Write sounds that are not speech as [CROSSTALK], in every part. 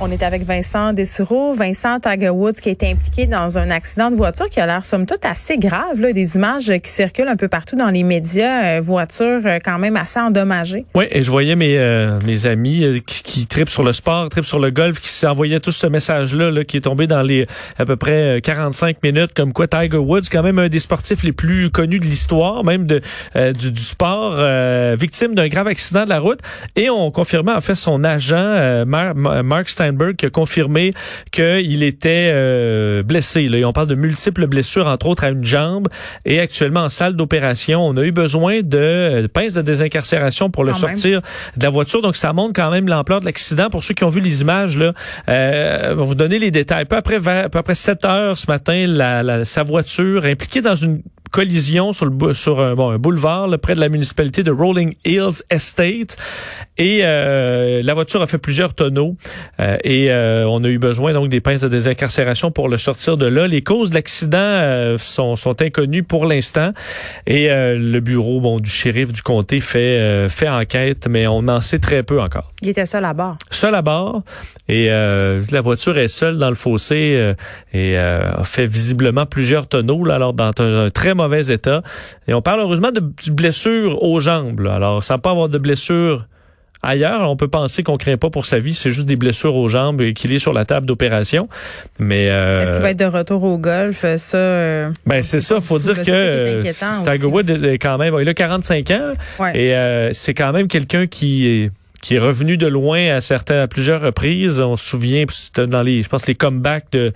On est avec Vincent Dessureau. Vincent Tiger Woods qui été impliqué dans un accident de voiture qui a l'air somme toute assez grave. Là, des images qui circulent un peu partout dans les médias. Euh, voiture euh, quand même assez endommagée. Oui, et je voyais mes, euh, mes amis euh, qui, qui tripent sur le sport, tripent sur le golf, qui s'envoyaient tous ce message-là là, qui est tombé dans les à peu près euh, 45 minutes, comme quoi Tiger Woods, quand même un des sportifs les plus connus de l'histoire, même de, du, du sport, victime d'un grave accident de la route. Et on confirmait en fait son agent, Mar- Mark Steinberg, qui a confirmé qu'il était euh, blessé. Là. Et on parle de multiples blessures, entre autres à une jambe, et actuellement en salle d'opération. On a eu besoin de, de pinces de désincarcération pour le Quand même. sortir de la voiture. Donc, ça montre quand même l'ampleur de l'accident. Pour ceux qui ont vu les images, là, euh, on va vous donner les détails. Peu après, vers- peu après 7 heures ce matin, la, la- sa voiture impliquée dans une collision sur, le, sur un, bon, un boulevard là, près de la municipalité de Rolling Hills Estate. Et euh, la voiture a fait plusieurs tonneaux. Euh, et euh, on a eu besoin donc des pinces de désincarcération pour le sortir de là. Les causes de l'accident euh, sont, sont inconnues pour l'instant. Et euh, le bureau bon, du shérif du comté fait, euh, fait enquête, mais on en sait très peu encore. Il était seul à bord. Seul à bord et euh, la voiture est seule dans le fossé euh, et euh, a fait visiblement plusieurs tonneaux, là, alors dans un, un très mauvais état. Et on parle heureusement de, de blessures aux jambes. là. Alors, sans pas avoir de blessures ailleurs, on peut penser qu'on craint pas pour sa vie, c'est juste des blessures aux jambes et qu'il est sur la table d'opération. Mais euh, Est-ce qu'il va être de retour au golf? Ça, euh, ben c'est ça, faut dire que euh, Tiger. Woods est quand même, il a 45 ans ouais. et euh, c'est quand même quelqu'un qui est qui est revenu de loin à certains à plusieurs reprises. On se souvient, c'était dans les, je pense les comebacks de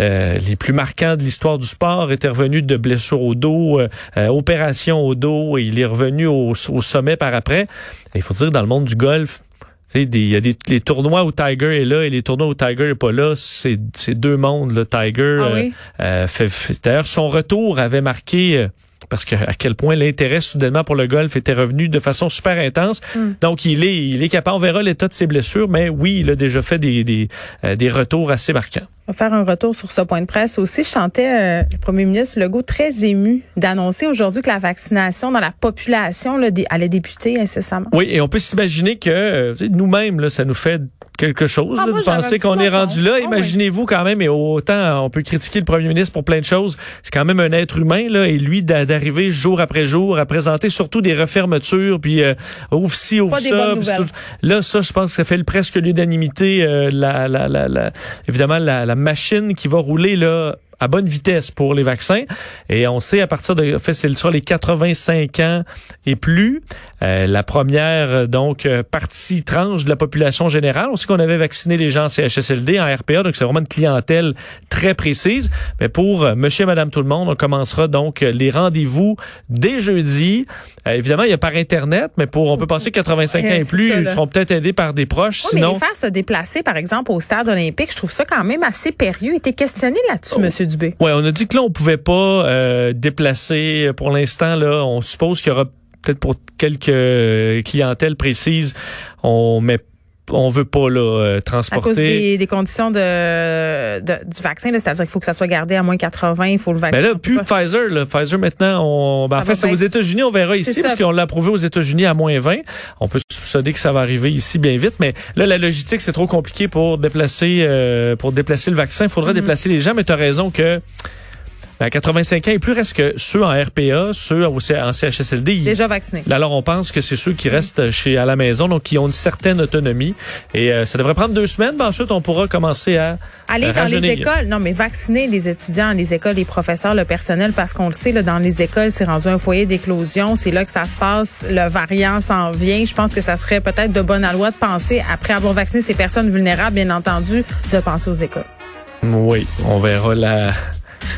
euh, les plus marquants de l'histoire du sport était revenu de blessures au dos, euh, euh, opération au dos, et il est revenu au, au sommet par après. Et il faut dire dans le monde du golf, il y a des les tournois où Tiger est là et les tournois où Tiger est pas là, c'est deux mondes. Là. Tiger Ah euh, oui? euh, fait- fait- d'ailleurs son retour avait marqué euh, parce que à quel point l'intérêt soudainement pour le golf était revenu de façon super intense. Mm. Donc il est il est capable. On verra l'état de ses blessures, mais oui, il a déjà fait des des, euh, des retours assez marquants. On va faire un retour sur ce point de presse aussi. Je chantais euh, le premier ministre Legault très ému d'annoncer aujourd'hui que la vaccination dans la population là, allait débuter incessamment. Oui, et on peut s'imaginer que euh, nous-mêmes ça nous fait quelque chose Ah, là, moi, de penser qu'on est rendu là. Ah, oui. Imaginez-vous quand même, et autant on peut critiquer le premier ministre pour plein de choses, c'est quand même un être humain là, et lui d'a- d'arriver jour après jour à présenter surtout des refermetures, puis euh, ouvre ci, ouvre Pas ça. tout. Là, ça, je pense que ça fait presque l'unanimité. euh, la, la, la, la- évidemment, la, la machine qui va rouler là à bonne vitesse pour les vaccins. Et on sait à partir de, en fait, c'est sur les 85 ans et plus, euh, la première euh, donc euh, partie tranche de la population générale. On sait qu'on avait vacciné les gens en CHSLD, en RPA, donc c'est vraiment une clientèle très précise. Mais pour euh, Monsieur et Madame tout le monde, on commencera donc les rendez-vous dès jeudi. Euh, évidemment, il y a par internet, mais pour on peut penser 85 ans et plus, ça, ils là. seront peut-être aidés par des proches. Oui, mais Sinon, les faire se déplacer, par exemple, au stade olympique, je trouve ça quand même assez périlleux. Il était questionné là-dessus, Oh. Monsieur Dubé. Ouais, on a dit que là, on pouvait pas euh, déplacer pour l'instant. Là, on suppose qu'il y aura peut-être pour quelques euh, clientèles précises, on met on veut pas là euh, À transporter. cause des, des conditions de, de- du vaccin, c'est-à-dire qu'il faut que ça soit gardé à moins 80, il faut le vaccin. Ben là, plus pas- Pfizer. Là. Pfizer, maintenant, on, ben, en fait, c'est aux États-Unis. On verra ici, ça. parce qu'on l'a approuvé aux États-Unis à moins 20. On peut soupçonner que ça va arriver ici bien vite. Mais là, la logistique, c'est trop compliqué pour déplacer euh, pour déplacer le vaccin. Il faudra Mm-hmm. déplacer les gens, mais tu as raison que à 85 ans et plus reste que ceux en RPA, ceux en CHSLD, Déjà vacciné. alors, on pense que c'est ceux qui restent chez à la maison, donc qui ont une certaine autonomie. Et euh, ça devrait prendre deux semaines. Ben, ensuite, on pourra commencer à Aller dans les écoles, non, mais vacciner les étudiants, les écoles, les professeurs, le personnel, parce qu'on le sait, là, dans les écoles, c'est rendu un foyer d'éclosion. C'est là que ça se passe. Le variant s'en vient. Je pense que ça serait peut-être de bonne loi de penser, après avoir vacciné ces personnes vulnérables, bien entendu, de penser aux écoles. Oui, on verra la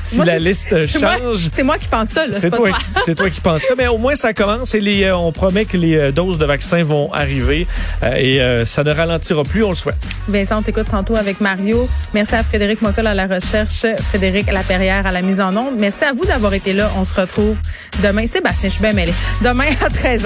si Moi, la liste [LAUGHS] change. c'est moi qui pense ça. C'est toi, c'est toi qui penses ça, mais au moins ça commence et les, euh, on promet que les euh, doses de vaccins vont arriver euh, et euh, ça ne ralentira plus, on le souhaite. Vincent, on t'écoute tantôt avec Mario. Merci à Frédéric Mocol à la recherche, Frédéric Laperrière à la mise en onde. Merci à vous d'avoir été là. On se retrouve demain. Sébastien, je suis bien mêlée. Demain à 13h.